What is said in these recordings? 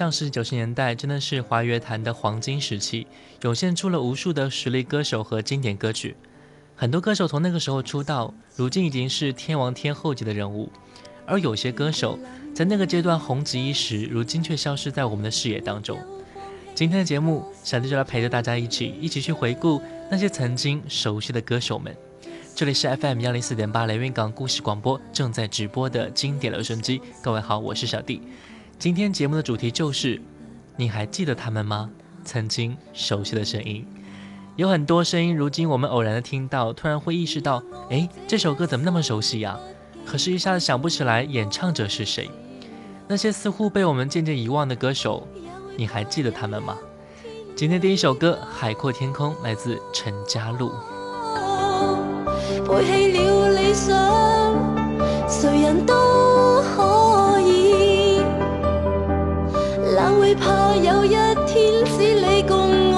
上世纪九十年代，真的是华乐坛的黄金时期，涌现出了无数的实力歌手和经典歌曲。很多歌手从那个时候出道，如今已经是天王天后级的人物；而有些歌手在那个阶段红极一时，如今却消失在我们的视野当中。今天的节目，小弟就来陪着大家一起一起去回顾那些曾经熟悉的歌手们。这里是 FM 幺零四点八连云港故事广播正在直播的经典留声机。各位好，我是小弟。今天节目的主题就是，你还记得他们吗？曾经熟悉的声音，有很多声音，如今我们偶然的听到，突然会意识到，哎，这首歌怎么那么熟悉呀？可是，一下子想不起来演唱者是谁。那些似乎被我们渐渐遗忘的歌手，你还记得他们吗？今天第一首歌《海阔天空》来自陈嘉璐。背弃了理想，谁人都可，哪会怕有一天只你共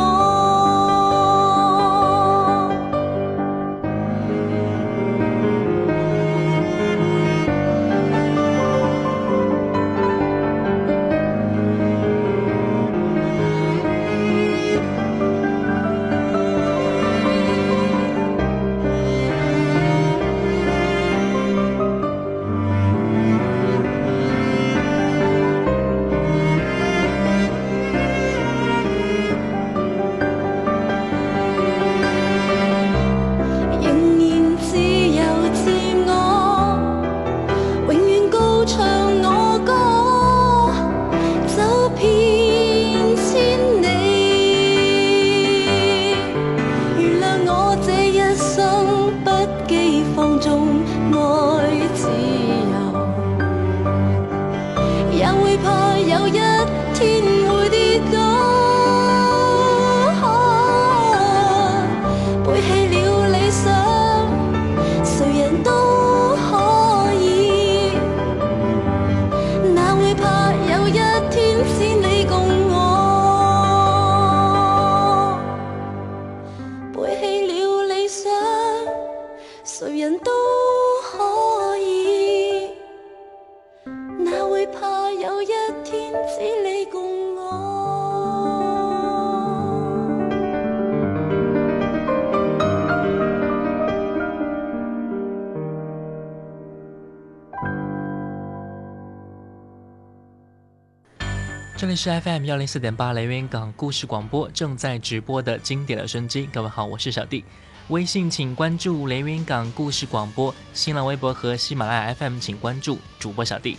里是 FM 幺零四点八雷云港故事广播正在直播的经典留声机。各位好，我是小弟。微信请关注雷云港故事广播，新浪微博和喜马拉雅 FM 请关注主播小弟。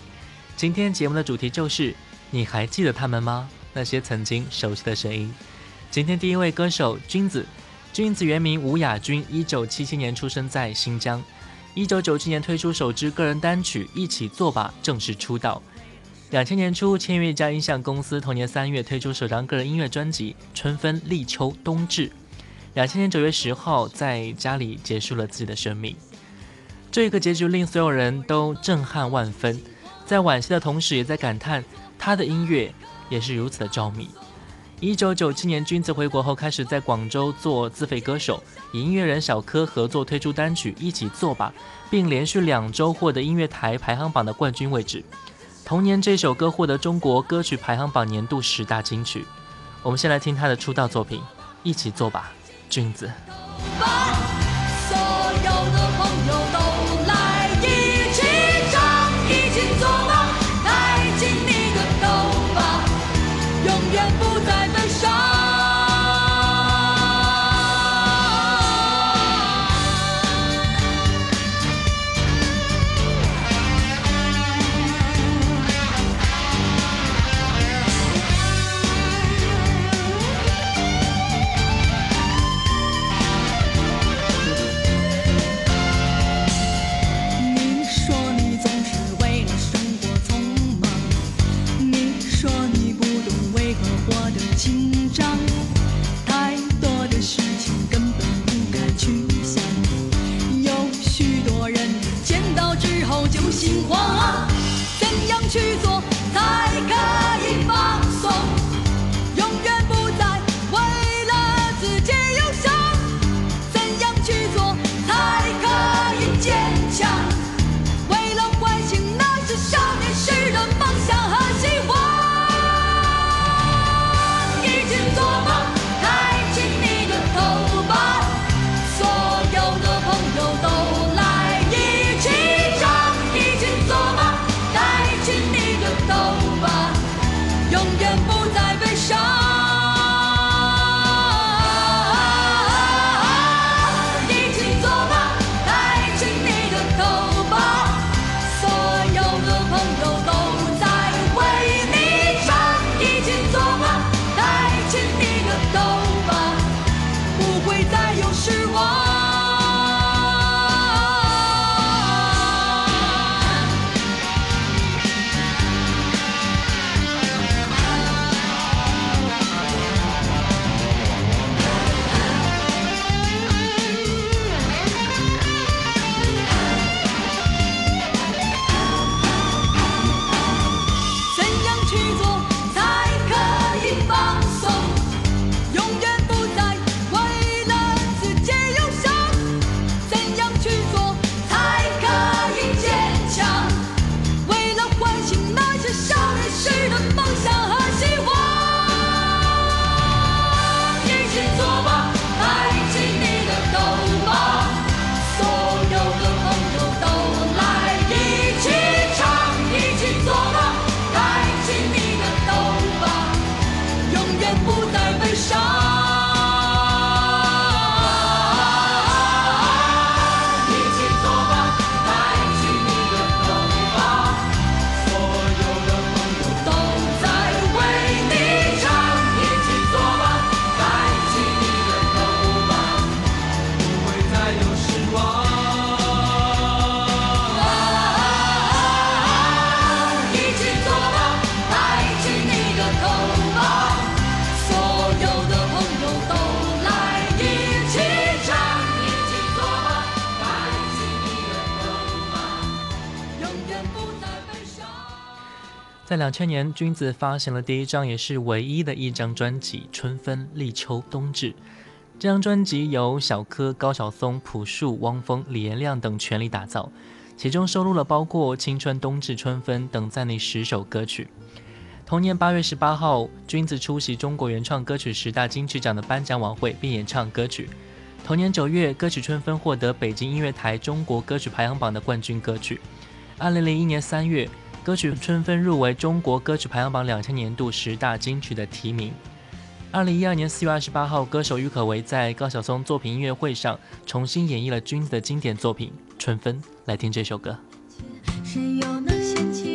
今天节目的主题就是：你还记得他们吗？那些曾经熟悉的声音。今天第一位歌手君子，君子原名吴雅君，一九七七年出生在新疆，一九九七年推出首支个人单曲《一起做吧》，正式出道。两千年初，签约一家音像公司，同年三月推出首张个人音乐专辑《春分、立秋、冬至》。两千年九月十号，在家里结束了自己的生命。这一个结局令所有人都震撼万分，在惋惜的同时，也在感叹他的音乐也是如此的着迷。一九九七年，君子回国后开始在广州做自费歌手，以音乐人小柯合作推出单曲《一起做吧》，并连续两周获得音乐台排行榜的冠军位置。童年，这首歌获得中国歌曲排行榜年度十大金曲。我们先来听他的出道作品《一起做吧》，君子。两千年，君子发行了第一张也是唯一的一张专辑《春分、立秋、冬至》。这张专辑由小柯、高晓松、朴树、汪峰、李延亮等全力打造，其中收录了包括《青春》《冬至》《春分》等在内十首歌曲。同年八月十八号，君子出席中国原创歌曲十大金曲奖的颁奖晚会，并演唱歌曲。同年九月，歌曲《春分》获得北京音乐台中国歌曲排行榜的冠军歌曲。二零零一年三月。歌曲《春分》入围中国歌曲排行榜两千年度十大金曲的提名。二零一二年四月二十八号，歌手郁可唯在高晓松作品音乐会上重新演绎了君子的经典作品《春分》，来听这首歌。君子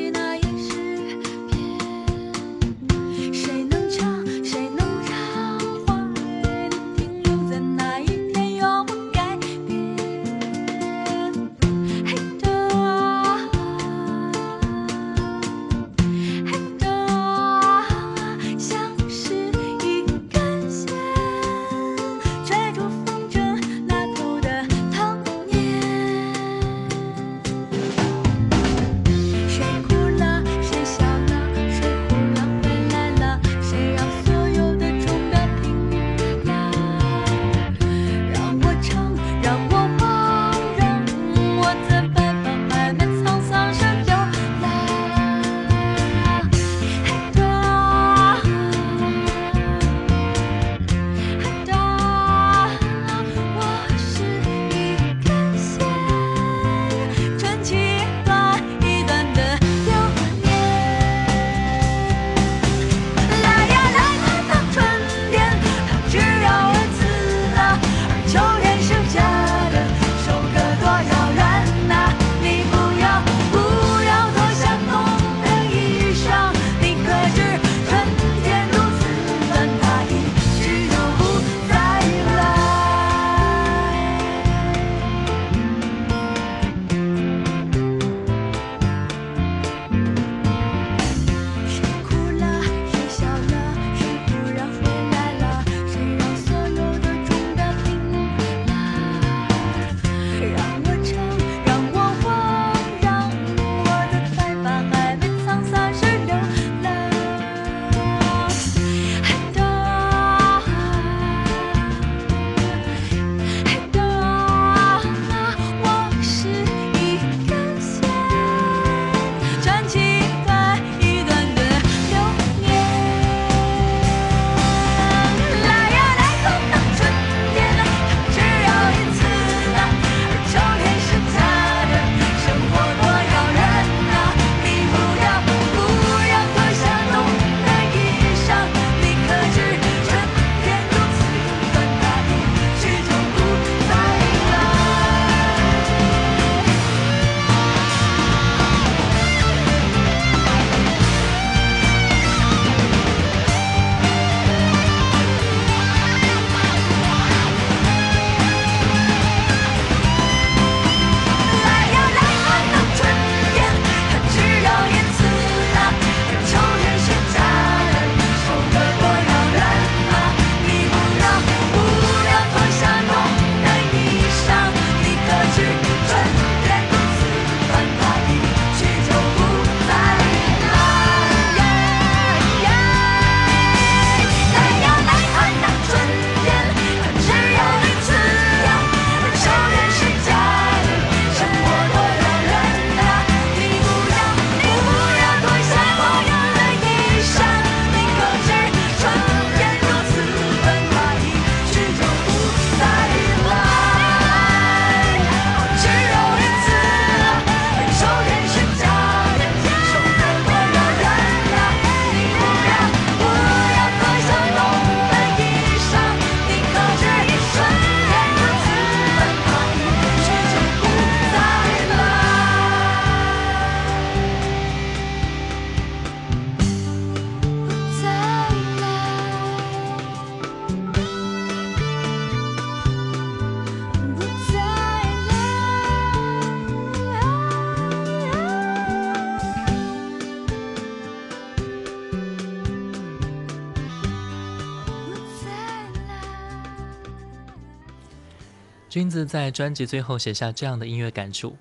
在专辑最后写下这样的音乐感触：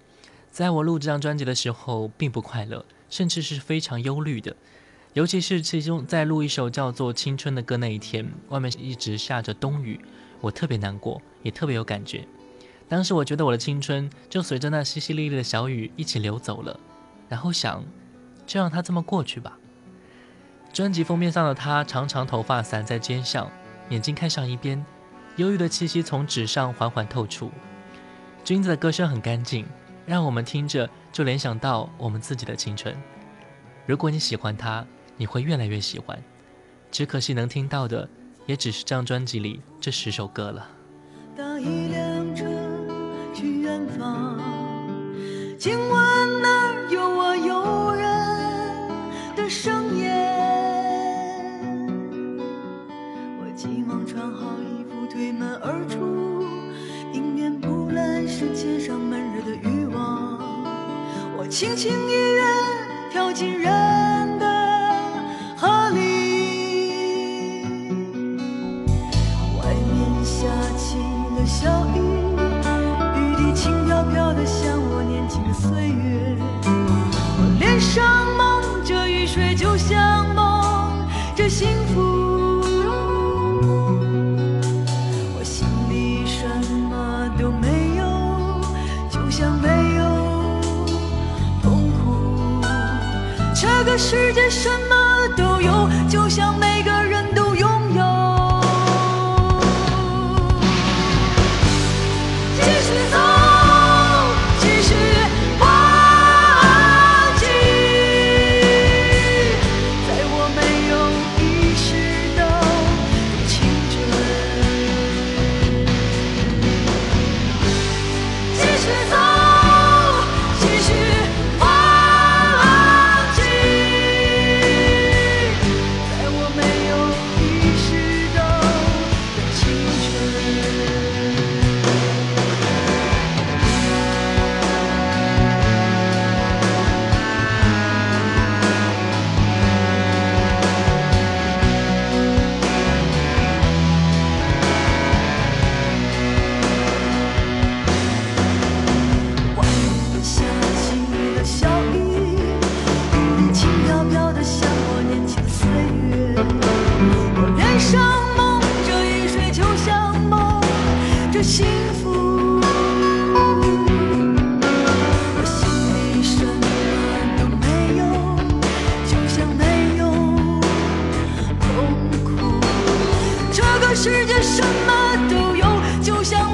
在我录这张专辑的时候，并不快乐，甚至是非常忧虑的。尤其是其中在录一首叫做《青春》的歌那一天，外面一直下着冬雨，我特别难过，也特别有感觉。当时我觉得我的青春就随着那淅淅沥沥的小雨一起流走了，然后想，就让它这么过去吧。专辑封面上的他，长长头发散在肩上，眼睛看向一边，忧郁的气息从纸上缓缓透出。君子的歌声很干净，让我们听着就联想到我们自己的青春。如果你喜欢他，你会越来越喜欢。只可惜能听到的，也只是这张专辑里这十首歌了。搭一辆车去远方，今晚那轻轻一跃，跳进人的河里。外面下起了小雨，雨滴轻飘飘的，像我年轻的岁月。我脸上蒙着雨水，就像蒙着幸福。世界什么都有，就像世界什么都有，就像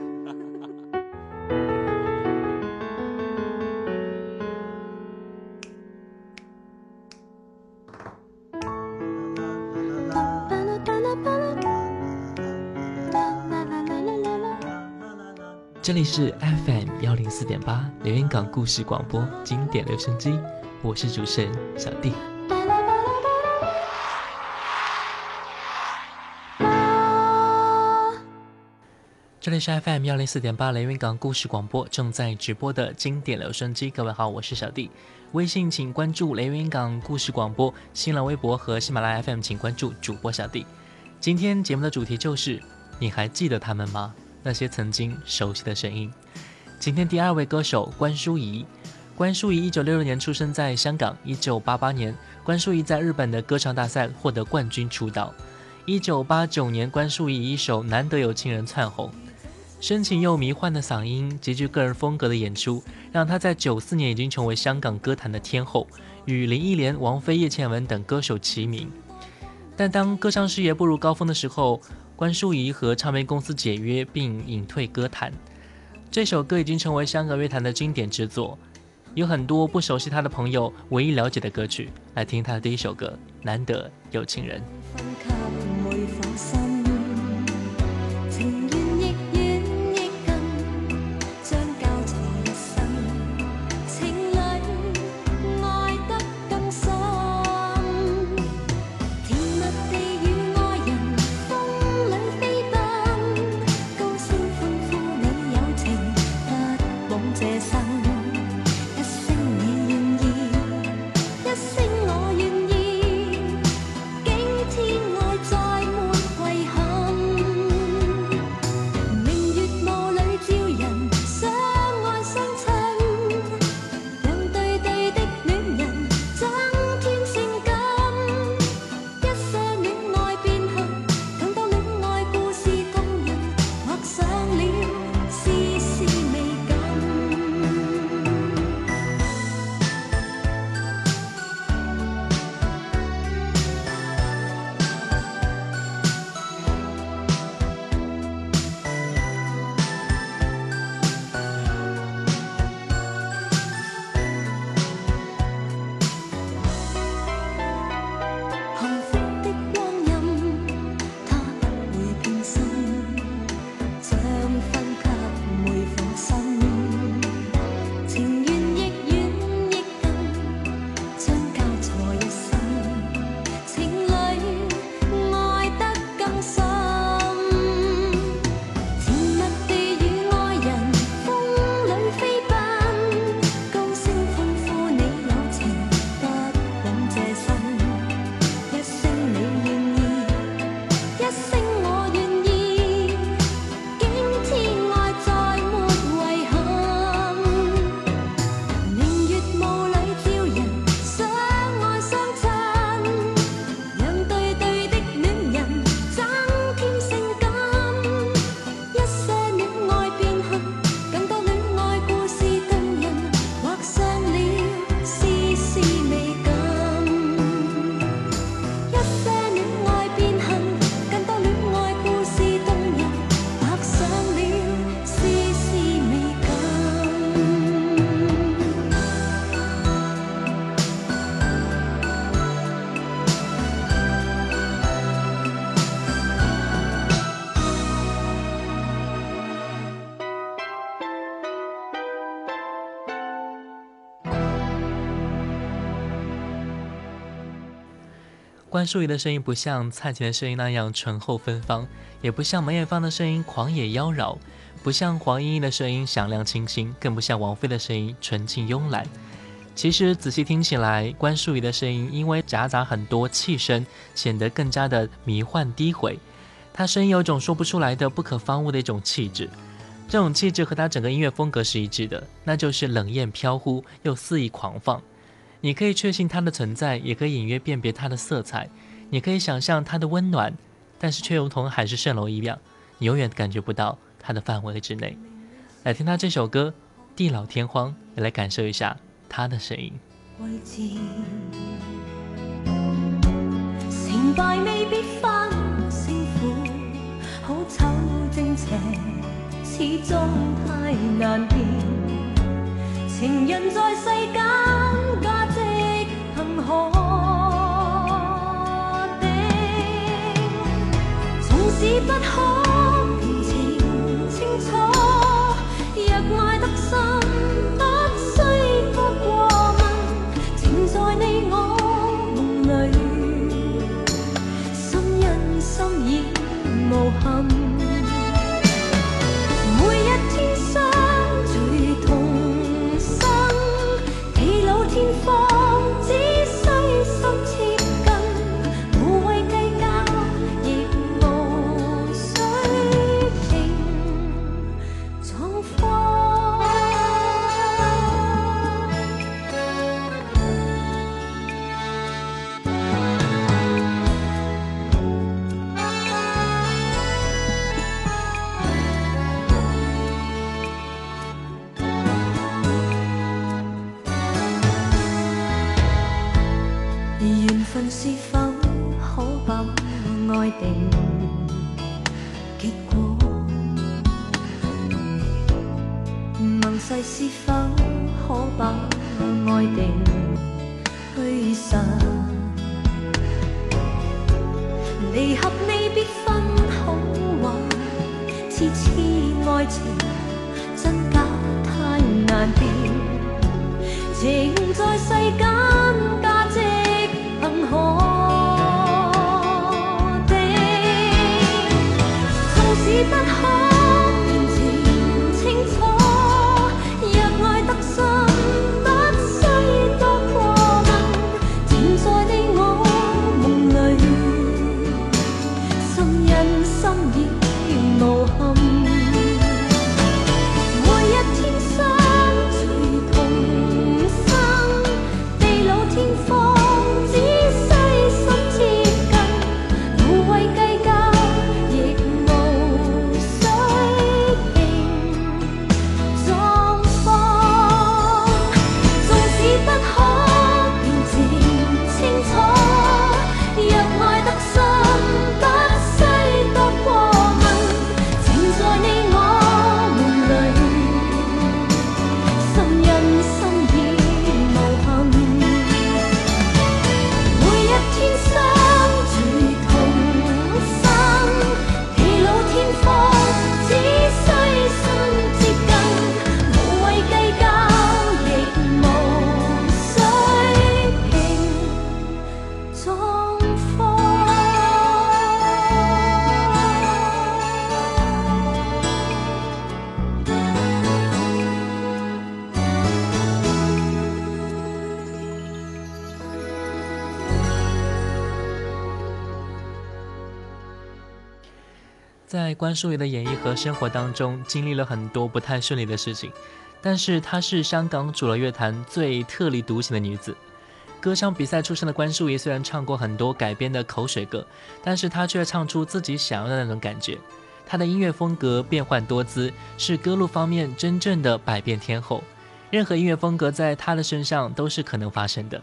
里是 FM 幺零四点八连云港故事广播经典留声机，我是主持人小弟。这里是 FM 幺零四点八连云港故事广播正在直播的经典留声机，各位好，我是小弟。微信请关注连云港故事广播，新浪微博和喜马拉雅 FM 请关注主播小弟。今天节目的主题就是，你还记得他们吗？那些曾经熟悉的声音。今天第二位歌手关淑怡，关淑怡一九六六年出生在香港，一九八八年关淑怡在日本的歌唱大赛获得冠军出道。一九八九年关淑怡一首《难得有情人》窜红，深情又迷幻的嗓音，极具个人风格的演出，让她在九四年已经成为香港歌坛的天后，与林忆莲、王菲、叶倩文等歌手齐名。但当歌唱事业步入高峰的时候，关淑怡和唱片公司解约，并隐退歌坛。这首歌已经成为香港乐坛的经典之作，有很多不熟悉他的朋友唯一了解的歌曲。来听他的第一首歌《难得有情人》。关淑怡的声音不像蔡琴的声音那样醇厚芬芳，也不像梅艳芳的声音狂野妖娆。不像黄莺莺的声音响亮清新，更不像王菲的声音纯净慵懒。其实仔细听起来，关淑怡的声音因为夹杂很多气声，显得更加的迷幻低回。她声音有种说不出来的不可方物的一种气质，这种气质和她整个音乐风格是一致的，那就是冷艳飘忽又肆意狂放。你可以确信它的存在，也可以隐约辨别它的色彩，你可以想象它的温暖，但是却如同海市蜃楼一样，你永远感觉不到它的范围之内。来听他这首歌《地老天荒》，也来感受一下他的声音。成败未必分胜负，好丑正邪始终太难辨。情人在世间。可定，纵使不可关淑怡的演艺和生活当中，经历了很多不太顺利的事情，但是她是香港主流乐坛最特立独行的女子。歌唱比赛出身的关淑怡，虽然唱过很多改编的口水歌，但是她却唱出自己想要的那种感觉。她的音乐风格变幻多姿，是歌路方面真正的百变天后。任何音乐风格在她的身上都是可能发生的。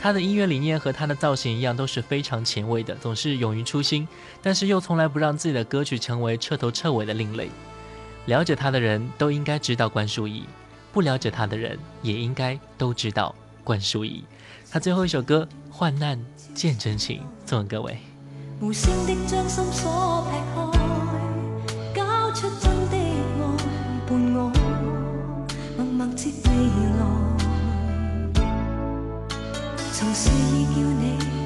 他的音乐理念和他的造型一样，都是非常前卫的，总是勇于初心，但是又从来不让自己的歌曲成为彻头彻尾的另类。了解他的人都应该知道关淑怡，不了解他的人也应该都知道关淑怡。他最后一首歌《患难见真情》送给各位。无声的将心锁劈开，交出真的爱伴我，曾示意叫你。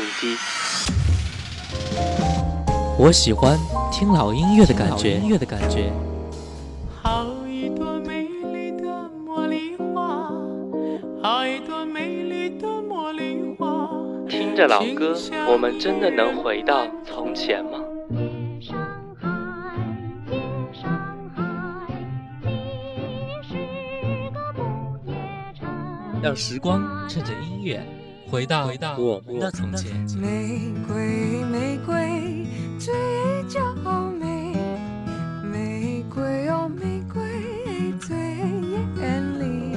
声机，我喜欢听老音乐的感觉，音乐的感觉。好一朵美丽的茉莉花，好一朵美丽的茉莉花。听着老歌，我们真的能回到从前吗？夜上海，夜上海，你是个不夜城。让时光趁着音乐回到回到我们的从前。玫瑰，玫瑰，最娇美。玫瑰哦，玫瑰最艳丽。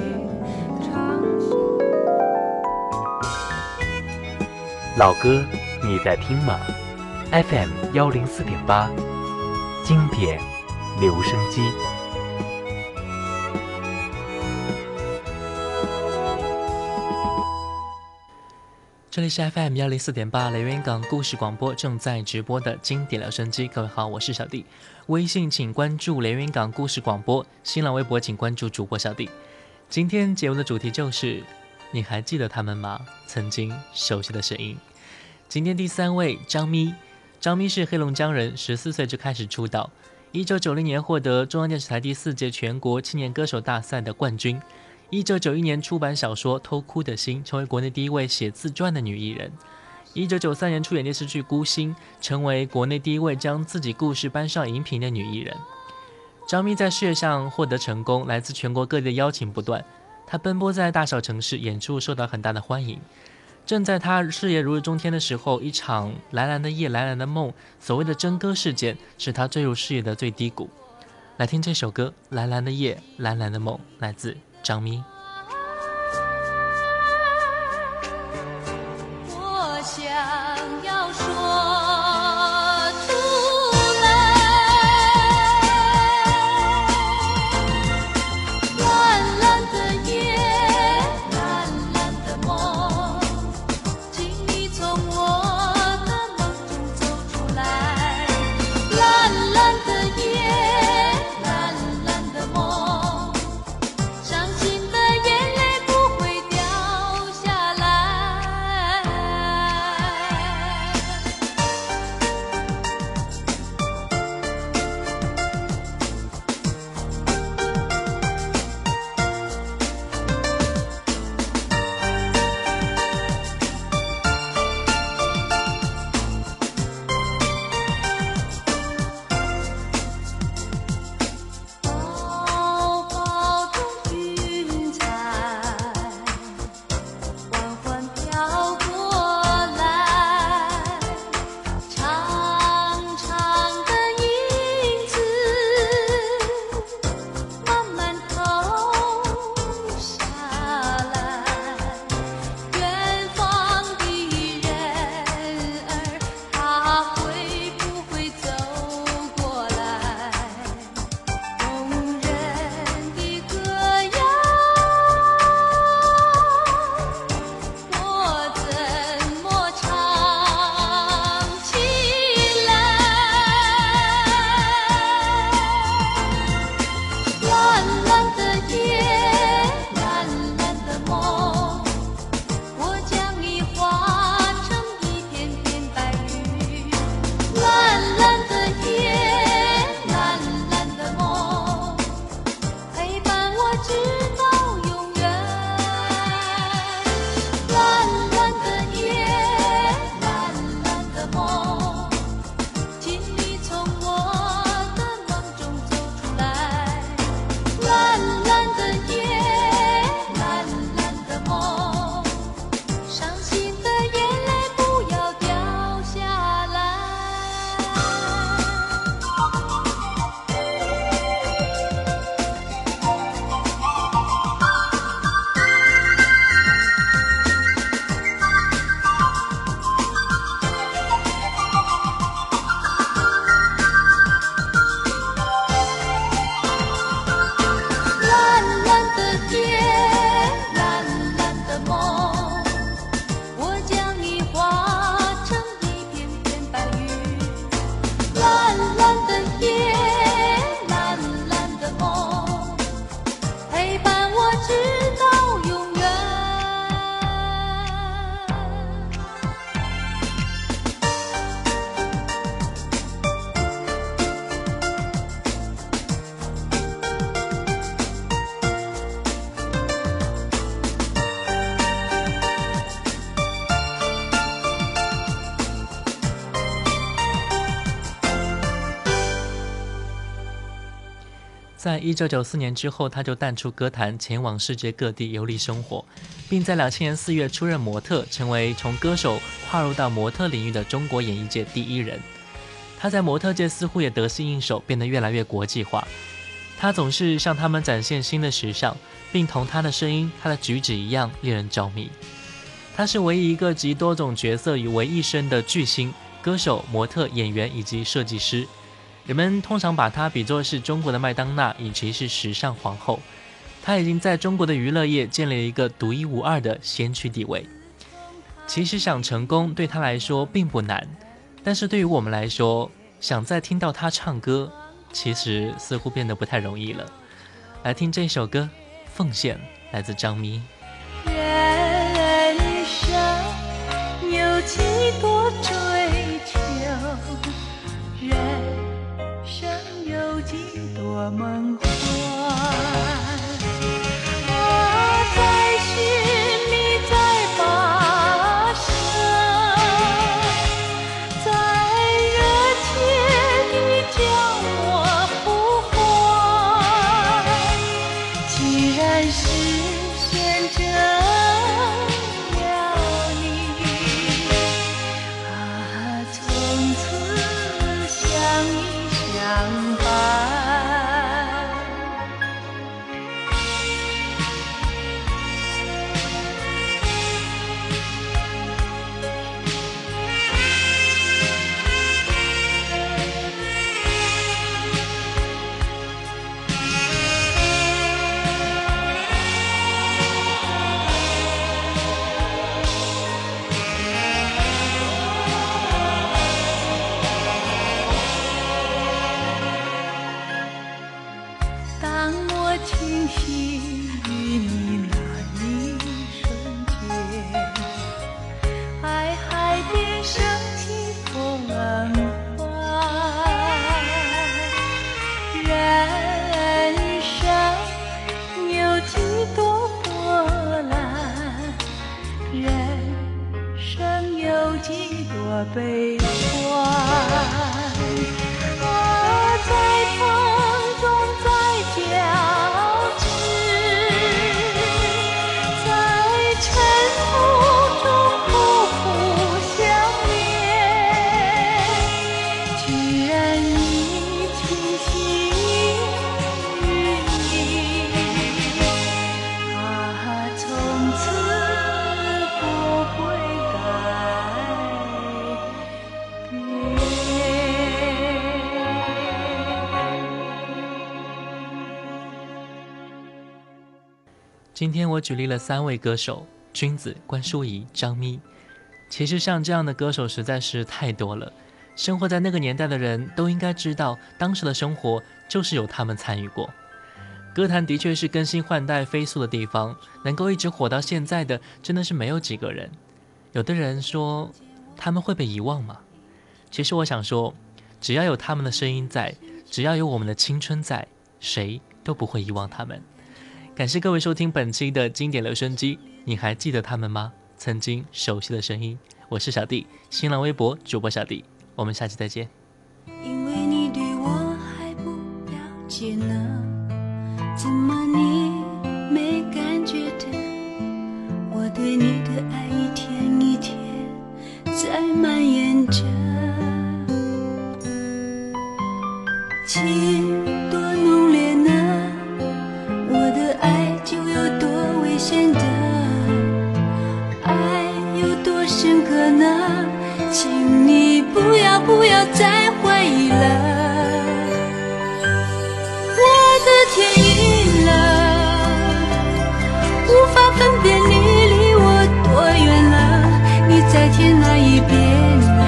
老歌，你在听吗？FM 幺零四点八，经典留声机。里是 FM 幺零四点八雷云港故事广播正在直播的经典留声机。各位好，我是小弟。微信请关注雷云港故事广播，新浪微博请关注主播小弟。今天节目的主题就是：你还记得他们吗？曾经熟悉的声音。今天第三位张咪，张咪是黑龙江人，十四岁就开始出道，一九九零年获得中央电视台第四届全国青年歌手大赛的冠军。一九九一年出版小说《偷哭的心》，成为国内第一位写自传的女艺人。一九九三年出演电视剧《孤星》，成为国内第一位将自己故事搬上荧屏的女艺人。张咪在事业上获得成功，来自全国各地的邀请不断，她奔波在大小城市演出，受到很大的欢迎。正在她事业如日中天的时候，一场《蓝蓝的夜，蓝蓝的梦》所谓的真歌事件，使她坠入事业的最低谷。来听这首歌《蓝蓝的夜，蓝蓝的梦》，来自张咪。一九九四年之后，他就淡出歌坛，前往世界各地游历生活，并在两千年四月出任模特，成为从歌手跨入到模特领域的中国演艺界第一人。他在模特界似乎也得心应手，变得越来越国际化。他总是向他们展现新的时尚，并同他的声音、他的举止一样令人着迷。他是唯一一个集多种角色于为一身的巨星：歌手、模特、演员以及设计师。人们通常把她比作是中国的麦当娜，以及是时尚皇后。她已经在中国的娱乐业建立了一个独一无二的先驱地位。其实想成功对她来说并不难，但是对于我们来说，想再听到她唱歌，其实似乎变得不太容易了。来听这首歌，《奉献》，来自张咪。人生有几多追我梦幻啊，在寻觅，在跋涉，在热切地将我呼唤。既然是选择了你，啊，从此相依相伴。今天我举例了三位歌手：君子、关淑怡、张咪。其实像这样的歌手实在是太多了，生活在那个年代的人都应该知道，当时的生活就是有他们参与过。歌坛的确是更新换代飞速的地方，能够一直火到现在的，真的是没有几个人。有的人说他们会被遗忘吗？其实我想说，只要有他们的声音在，只要有我们的青春在，谁都不会遗忘他们。感谢各位收听本期的经典留声机，你还记得他们吗？曾经熟悉的声音，我是小弟，新浪微博主播小弟，我们下期再见。因为你对我还不了解呢，怎么你没感觉？我对你的爱一天一天在蔓延着，情不要再怀疑了。我的天阴了，无法分辨你离我多远了，你在天哪一边了？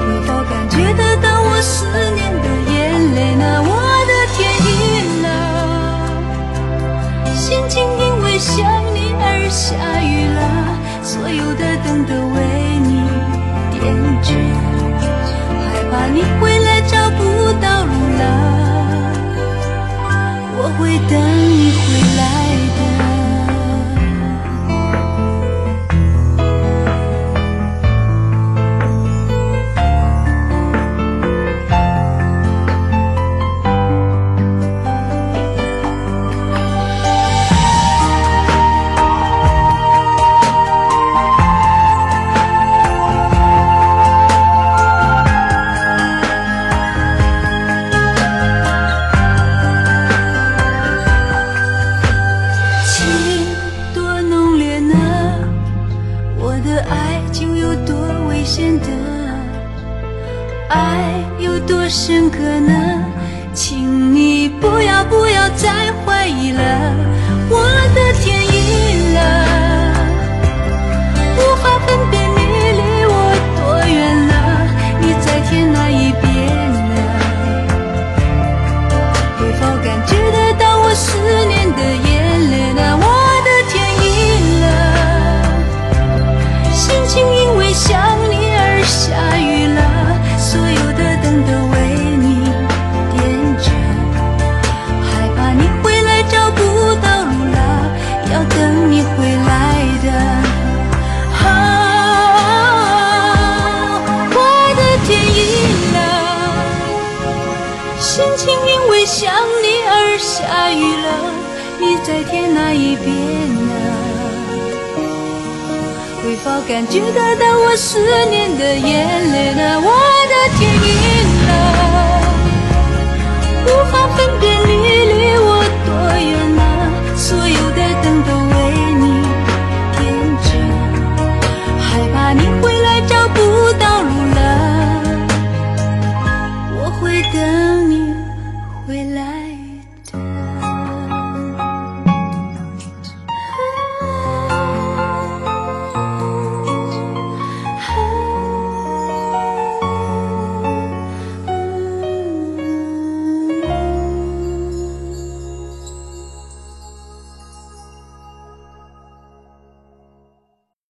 能否感觉得到我思念的眼泪呢？我的天阴了，心情因为想你而下雨了，所有的灯都为你回来找不到路了，我会等你回感觉得到我思念的眼泪的我的天阴了无法分辨你流